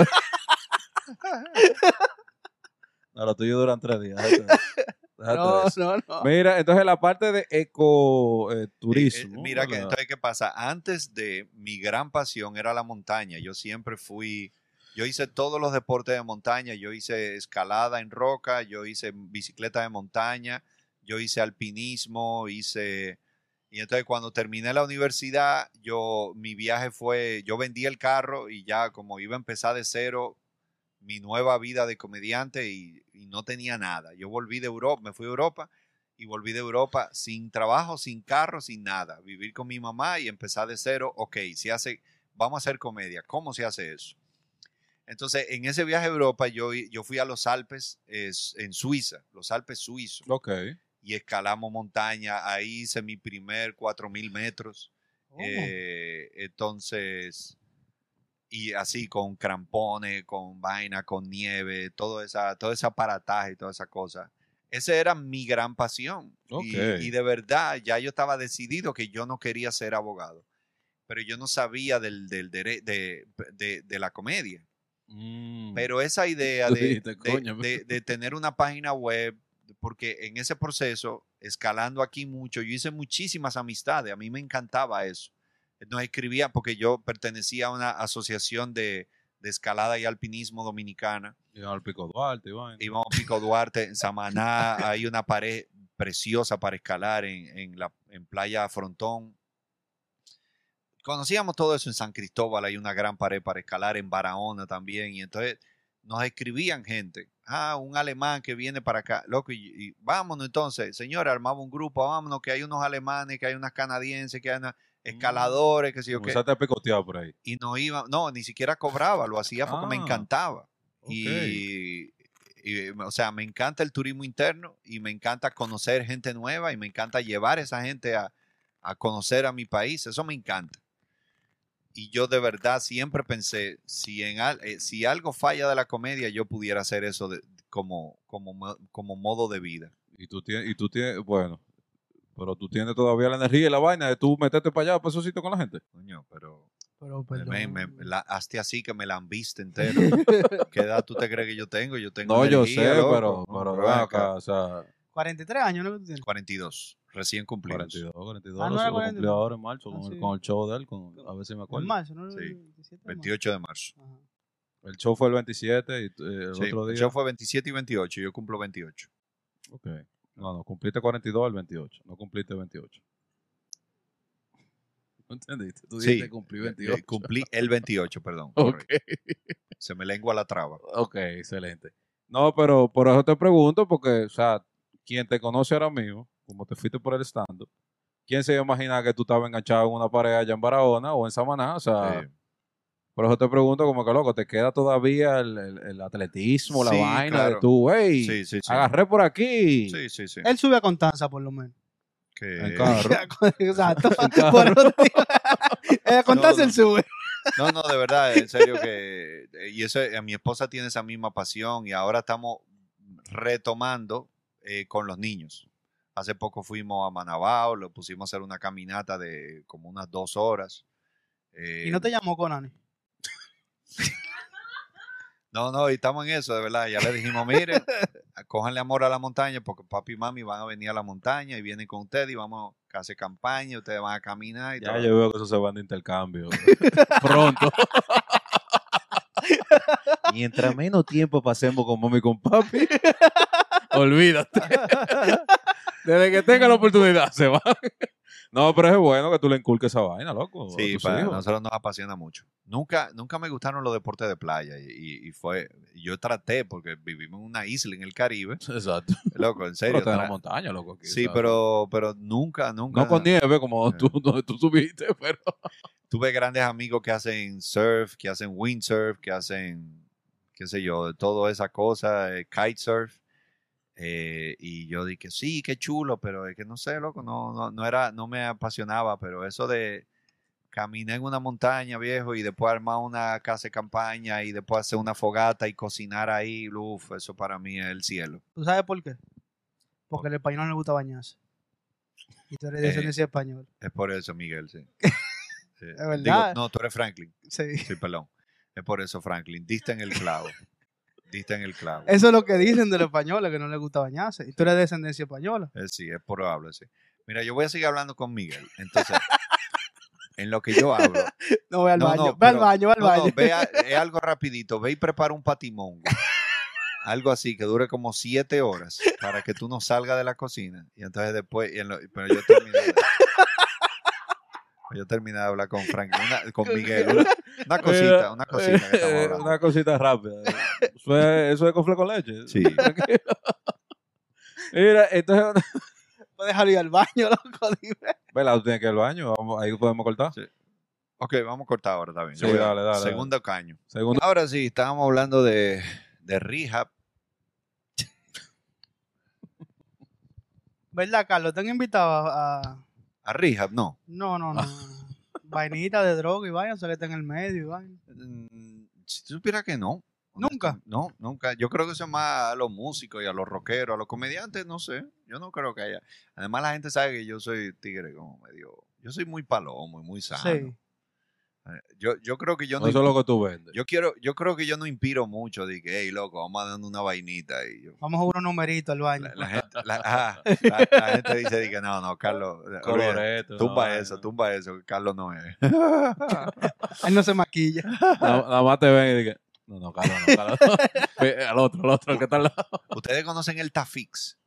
No, lo tuyo duran tres días. déjate ver. Déjate No, no, no. Mira, entonces la parte de ecoturismo. Eh, eh, mira, que entonces, ¿qué pasa? Antes de mi gran pasión era la montaña. Yo siempre fui, yo hice todos los deportes de montaña. Yo hice escalada en roca, yo hice bicicleta de montaña, yo hice alpinismo, hice... Y entonces cuando terminé la universidad, yo, mi viaje fue, yo vendí el carro y ya como iba a empezar de cero mi nueva vida de comediante y, no tenía nada. Yo volví de Europa, me fui a Europa y volví de Europa sin trabajo, sin carro, sin nada. Vivir con mi mamá y empezar de cero. Ok, se hace, vamos a hacer comedia. ¿Cómo se hace eso? Entonces, en ese viaje a Europa, yo, yo fui a los Alpes es, en Suiza, los Alpes suizos, Ok. y escalamos montaña. Ahí hice mi primer 4000 metros. Oh. Eh, entonces, y así con crampones, con vaina, con nieve, todo, esa, todo ese aparataje y toda esa cosa. Esa era mi gran pasión. Y- Ok. Y, de verdad, ya yo estaba decidido que yo no quería ser abogado. Pero yo no sabía del, del dere- de, de- de la comedia. Mm. Pero esa idea de, de- "Coño". de- de tener una página web, porque en ese proceso, escalando aquí mucho, yo hice muchísimas amistades, a mí me encantaba eso. Nos escribía porque yo pertenecía a una asociación de, de escalada y alpinismo dominicana. Iban al Pico Duarte, Iván. Íbamos a Pico Duarte, en Samaná, hay una pared preciosa para escalar en, en la, en Playa Frontón. Conocíamos todo eso en San Cristóbal, hay una gran pared para escalar en Barahona también, y entonces nos escribían gente, ah, un alemán que viene para acá, loco, y, y vámonos entonces, señora, armaba un grupo, vámonos, que hay unos alemanes, que hay unas canadienses, que hay unas escaladores, que sé yo qué, a picotear por ahí. y no iba, no, ni siquiera cobraba, lo hacía porque me Ah, encantaba. ok. Y, y, o sea, me encanta el turismo interno y me encanta conocer gente nueva y me encanta llevar a esa gente a, a conocer a mi país. Eso me encanta. Y yo de verdad siempre pensé, si, en, al- eh, si algo falla de la comedia, yo pudiera hacer eso de- como, como, mo- como modo de vida. Y tú tienes, y tú tienes, bueno, pero tú tienes todavía la energía y la vaina de tú meterte para allá, para esos sitios con la gente. Coño, pero Pero, me, me- la- hazte así que me la han visto entero. ¿Qué edad tú te crees que yo tengo? Yo tengo No, yo sé, loco. pero, pero ven acá. acá, o sea, 43 años, ¿no? que tú tienes? 42, recién cumplidos. 42, 42, Ah, no lo- era lo 42. cumplió ahora en marzo Ah, con, el, sí. con el show de él, con, a ver si me En acuerdo. marzo, ¿no? Sí. El 27 de marzo. 28 de marzo. Ajá. El show fue el 27 y eh, el Sí, otro el día. show fue 27 y 28, yo cumplo 28. Ok. No, no, cumpliste 42 al 28, no cumpliste 28. ¿No entendiste? Tú Sí, dijiste cumplí Eh, 28. Cumplí el 28, perdón. Ok. correcto. Se me lengua la traba. Ok, excelente. No, pero por eso te pregunto, porque, o sea, quien te conoce ahora mismo, como te fuiste por el stand ¿quién se iba a imaginar que tú estabas enganchado en una pared allá en Barahona o en Samaná? O sea, por eso te pregunto, como que loco, ¿te queda todavía el, el- el atletismo, la Sí, vaina de tú, hey, sí, sí, sí. agarré por aquí? Sí, sí, sí. Él sube a Constanza, por lo menos. Que- En carro. Exacto. carro. Por digo, eh, a Constanza No, él sube. No, no, de verdad, en serio que... eh, Y eso, eh, mi esposa tiene esa misma pasión y ahora estamos retomando eh, con los niños. Hace poco fuimos a Manabao, lo pusimos a hacer una caminata de como unas dos horas. Eh, Y no te llamó Conani. No, no, y estamos en eso, de verdad. Ya le dijimos, mire, cójanle amor a la montaña porque papi y mami van a venir a la montaña y vienen con ustedes y vamos a hacer campaña, ustedes van a caminar y Ya todo. yo veo que eso se van de intercambio. Pronto. Mientras menos tiempo pasemos con mami y con papi, olvídate. Desde que tenga la oportunidad se va. No, pero es bueno que tú le inculques esa vaina, loco. Sí, para hijos. nosotros nos apasiona mucho. Nunca, nunca me gustaron los deportes de playa y, y- y fue, yo traté porque vivimos en una isla en el Caribe, Exacto. loco, en Pero serio. la tra- montaña, loco. aquí, sí, ¿sabes? pero, pero nunca, nunca. No con nieve como Eh. tú, donde tú subiste, pero. Tuve grandes amigos que hacen surf, que hacen windsurf, que hacen, qué sé yo, de toda esa cosa, eh, kitesurf. Eh, y yo dije, sí, qué chulo, pero es que no sé, loco, no, no, no era, no me apasionaba, pero eso de caminar en una montaña, viejo, y después armar una casa de campaña y después hacer una fogata y cocinar ahí, uf, eso para mí es el cielo. ¿Tú sabes por qué? Porque al español no le gusta bañarse. Y tú eres de Eh. descendencia español. Es por eso, Miguel, sí. Sí. Es verdad. Digo, no, tú eres Franklin. Sí. Sí, perdón. Es por eso, Franklin. Diste en el clavo. Diste en el clavo. Eso es lo que dicen de los españoles, que no les gusta bañarse. Y tú eres de descendencia española. Eh, sí, es probable, sí. Mira, yo voy a seguir hablando con Miguel. Entonces, en lo que yo hablo, No, ve al No, baño. no, ve al baño, ve al No, no, baño. ve a- es algo rapidito. Ve y prepara un patimongo. Algo así, que dure como siete horas para que tú no salgas de la cocina. Y entonces después, y en lo- pero yo terminé de, yo terminé de hablar con Frank, una- con Miguel. Una, una cosita, una cosita que Eh. Una cosita rápida. Eso es, eso es con con leche. Sí. Mira, entonces, Puedes dejarlo ir al baño, loco. Dime. ¿verdad? Tú tienes que ir al baño. Vamos, ahí podemos cortar. Sí. Ok, vamos a cortar ahora también. Sí, dale, dale, Segundo caño. Segundo. Ahora sí, estábamos hablando de, de rehab. ¿Verdad, Carlos? ¿Te han invitado a...? a- rehab, no. No, no, no. Vainita de droga y vaina, se está en el medio y vaina. Mm, Si tú supieras que no. ¿Nunca? honesta- No, nunca. Yo creo que eso es más a los músicos y a los rockeros, a los comediantes, no sé. Yo no creo que haya. Además, la gente sabe que yo soy tigre como medio. Yo soy muy palomo y muy sano. Sí. Eh, Yo, yo creo que yo No, no. eso es lo que tú vendes. Yo quiero, yo creo que yo no inspiro mucho de que, hey, loco, vamos a dar una vainita y yo. Vamos a jugar un numerito al baño. La, la gente, la- ah, la- la gente dice de que no, no, Carlos, olvídate, Coloreto, tumba no, eso, no. tumba eso, que Carlos no es. Él no se maquilla. Nada, más te ven y dicen, no, no, Carlos, no, Carlos. Ve, al otro, al otro, el que está al lado. Ustedes conocen el Tafix.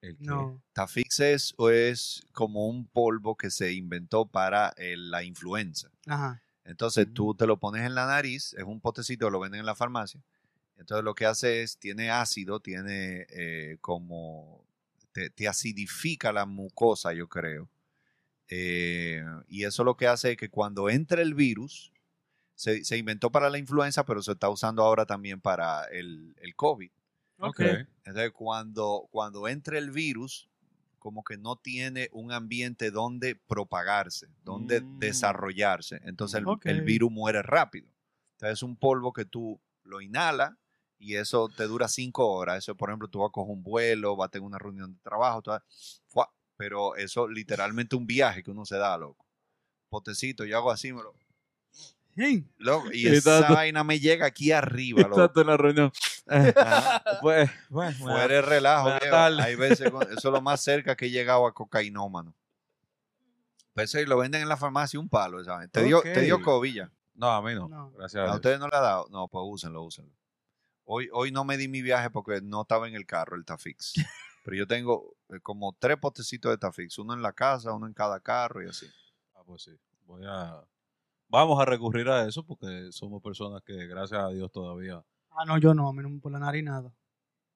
¿El qué? No. Tafix es, o es como un polvo que se inventó para el- la influenza. Ajá. Entonces Mm. tú te lo pones en la nariz, es un potecito, lo venden en la farmacia. Entonces lo que hace es, tiene ácido, tiene eh, como, te, te acidifica la mucosa, yo creo. Eh, y eso lo que hace es que cuando entra el virus, se, se inventó para la influenza, pero se está usando ahora también para el, el COVID. Ok. Entonces, cuando, cuando entre el virus, como que no tiene un ambiente donde propagarse, donde Mm. desarrollarse. Entonces, el, virus muere rápido. Entonces, es un polvo que tú lo inhalas y eso te dura cinco horas. Eso, por ejemplo, tú vas a coger un vuelo, vas a tener una reunión de trabajo, tú vas- ¡fua! pero eso literalmente un viaje que uno se da, loco. Potecito, yo hago así, me lo- Loco, y esa vaina me llega aquí arriba, loco. Exacto, en la reunión. Ajá. Pues, bueno, Fuera de relajo, tardes. Hay veces, con- eso es lo más cerca que he llegado a cocainómano. Pues eso y lo venden en la farmacia un palo, ¿sabes? Te dio, te dio ya. No, a mí no. No. Gracias a ¿A Dios. ustedes no le ha dado? No, pues úsenlo, úsenlo. Hoy, hoy no me di mi viaje porque no estaba en el carro el Tafix. Pero yo tengo eh, como tres potecitos de Tafix. Uno en la casa, uno en cada carro y así. Ah, pues sí. Voy a... Vamos a recurrir a eso porque somos personas que, gracias a Dios, todavía... Ah, no, yo no, a mí no, por la nariz nada.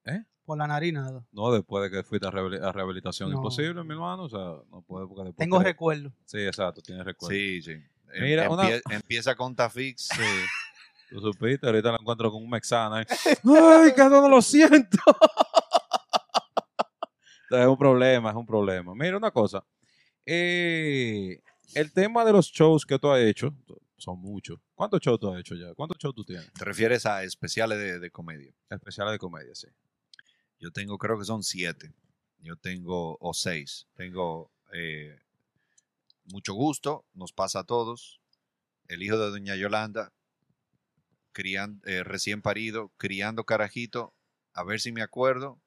¿Eh? Por la nariz nada. No, después de que fuiste a, rehabili- a rehabilitación No. imposible, mi hermano. O sea, no puede porque después... Tengo te- recuerdo. Sí, exacto, tienes recuerdo. Sí, sí. Em- Mira, una- empie- Empieza con Tafix. Sí. Tú supiste, ahorita lo encuentro con un mexana. ¿eh? ¡Ay, que no lo siento! es un problema, es un problema. Mira, una cosa. Eh, el tema de los shows que tú has hecho, son muchos. ¿Cuántos shows tú has hecho ya? ¿Cuántos shows tú tienes? Te refieres a especiales de, de comedia. Especiales de comedia, sí. Yo tengo, creo que son siete. Yo tengo, o seis. Tengo eh, mucho gusto, nos pasa a todos. El hijo de Doña Yolanda, eh, recién parido, criando carajito, a ver si me acuerdo.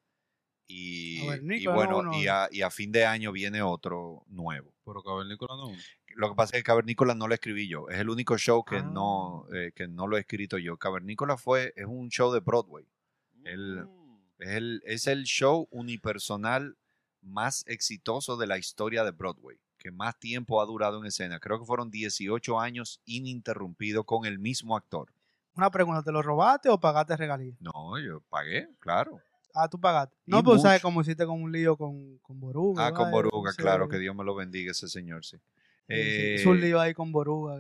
Y, bueno, no, no. y a, y a fin de año viene otro nuevo. Pero Cavernícola no. Lo que pasa es que Cavernícola no lo escribí yo. Es el único show que, Ah. no, eh, que no lo he escrito yo. Cavernícola fue, es un show de Broadway. El- Es el, es el show unipersonal más exitoso de la historia de Broadway, que más tiempo ha durado en escena. Creo que fueron 18 años ininterrumpido con el mismo actor. Una pregunta, ¿te lo robaste o pagaste regalías? No, yo pagué, claro. Ah, tú pagaste. Y No, pues sabes cómo hiciste con un lío con, con Boruga. Ah, con. Boruga, Sí, claro, que Dios me lo bendiga ese señor, sí. sí, sí. Eh, Hizo un lío ahí con Boruga.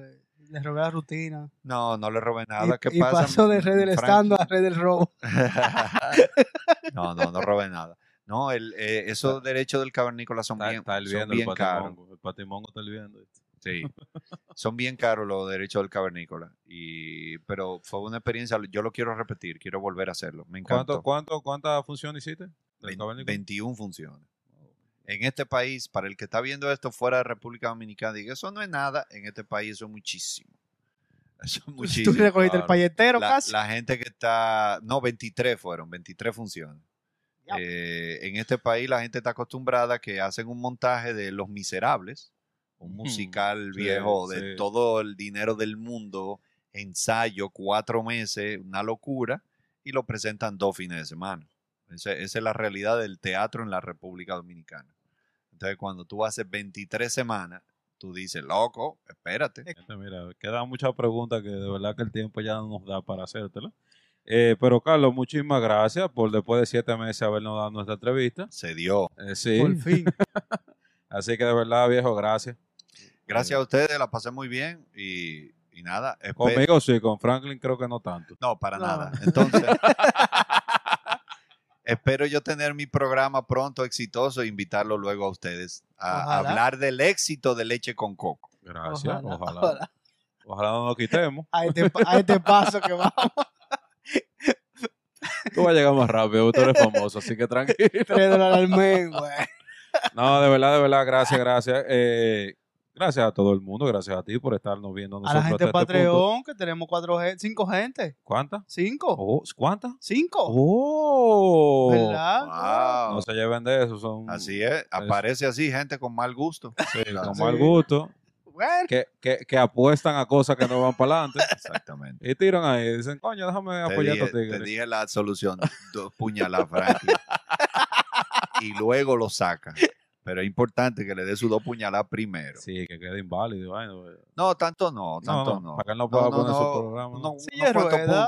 Le robé la rutina. no, no le robé nada. y, ¿Qué y pasa? pasó de rey del estando a rey del robo. no, no, no robé nada. No, el, eh, esos derechos del cavernícola son Está, bien, está son bien caros. patimongo. El patimongo está hirviendo. Sí. Son bien caros los derechos del cavernícola. Y, pero fue una experiencia, yo lo quiero repetir, quiero volver a hacerlo. Me encantó. ¿Cuánto, cuánto, ¿Cuántas funciones hiciste? del Vein- Cavernícola? 21 funciones. En este país, para el que está viendo esto fuera de República Dominicana, diga, eso no es nada, en este país eso es muchísimo. Eso es Tú muchísimo. recogiste el La, casi. la gente que está, no, 23 fueron, 23 funciones. Eh, en este país la gente está acostumbrada a que hacen un montaje de Los Miserables, un Ujú. musical viejo de sí. todo el dinero del mundo, ensayo, cuatro meses, una locura, y lo presentan dos fines de semana. Esa, esa es la realidad del teatro en la República Dominicana. Entonces, cuando tú haces 23 semanas, tú dices, loco, espérate. Gente, Mira, quedan muchas preguntas que de verdad que el tiempo ya no nos da para hacértelas. Eh, pero Carlos, muchísimas gracias por después de siete meses habernos dado nuestra entrevista. Se dio. Eh, sí, Por fin. así que de verdad, viejo, gracias. Gracias a ustedes, la pasé muy bien y, y nada. espe- Conmigo sí, con Franklin creo que no tanto. No, para No. nada. Entonces, espero yo tener mi programa pronto exitoso e invitarlo luego a ustedes a Ojalá. hablar del éxito de leche con coco. Gracias, Ojalá, ojalá. ojalá. Ojalá no nos quitemos. A este, a este paso que vamos. Tú vas a llegar más rápido, tú eres famoso, así que tranquilo. Tres dólares al mes, güey. No, de verdad, de verdad, gracias, gracias. Eh, gracias a todo el mundo, gracias a ti por estarnos viendo A nosotros la gente de este. Patreon, que tenemos cuatro, cinco gente. ¿Cuántas? Cinco. Oh, ¿Cuántas? Cinco. ¡Oh! ¿Verdad? Wow. No se lleven de eso, son Así es, aparece así gente con mal gusto. sí, con Sí. mal gusto, Bueno, que, que, que apuestan a cosas que no van para adelante Exactamente. y tiran ahí, dicen, coño, déjame Te apoyar a estos te tigres. dije la solución, dos puñaladas, y luego lo saca. Pero es importante que le dé sus dos puñaladas primero. Sí, que quede inválido. bueno, No, tanto no, no, tanto no, no. para que él no pueda no, poner su programa. uno- Sí, unos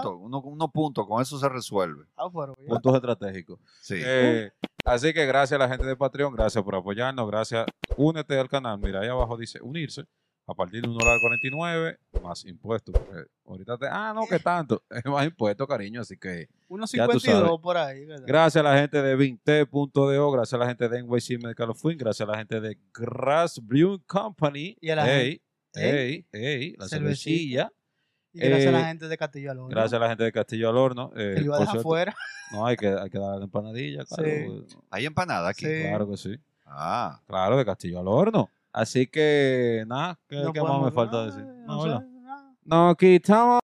puntos, uno- unos puntos, con eso se resuelve. ah. Puntos estratégicos. Sí. Eh, así que gracias a la gente de Patreon, gracias por apoyarnos, gracias. Únete al canal, mira, ahí abajo dice unirse. A partir de un dólar 49, más impuestos. porque ahorita te, ah, no, que tanto. Es más impuestos, cariño. Así que Unos Ya tú 52 sabes. por ahí. ¿verdad? gracias a la gente de Vinte.do, gracias a la gente de NYC Medical Win, gracias a la gente de Grass Brewing Company. Y a la ey, gente- ey, ey, la Cervecilla. cervecilla. Y gracias a eh, la gente de Castillo Alonso. Gracias a la gente de Castillo al Horno. eh, Que lo iba a dejar afuera. No, hay que, hay que dar la empanadilla, claro. Sí. ¿Hay empanada aquí? Sí. Claro que sí. Ah, Claro, de Castillo al Horno. Así que, nada, ¿qué, No qué más me falta no, decir? no No, sé, ¿verdad? nada. Nos quitamos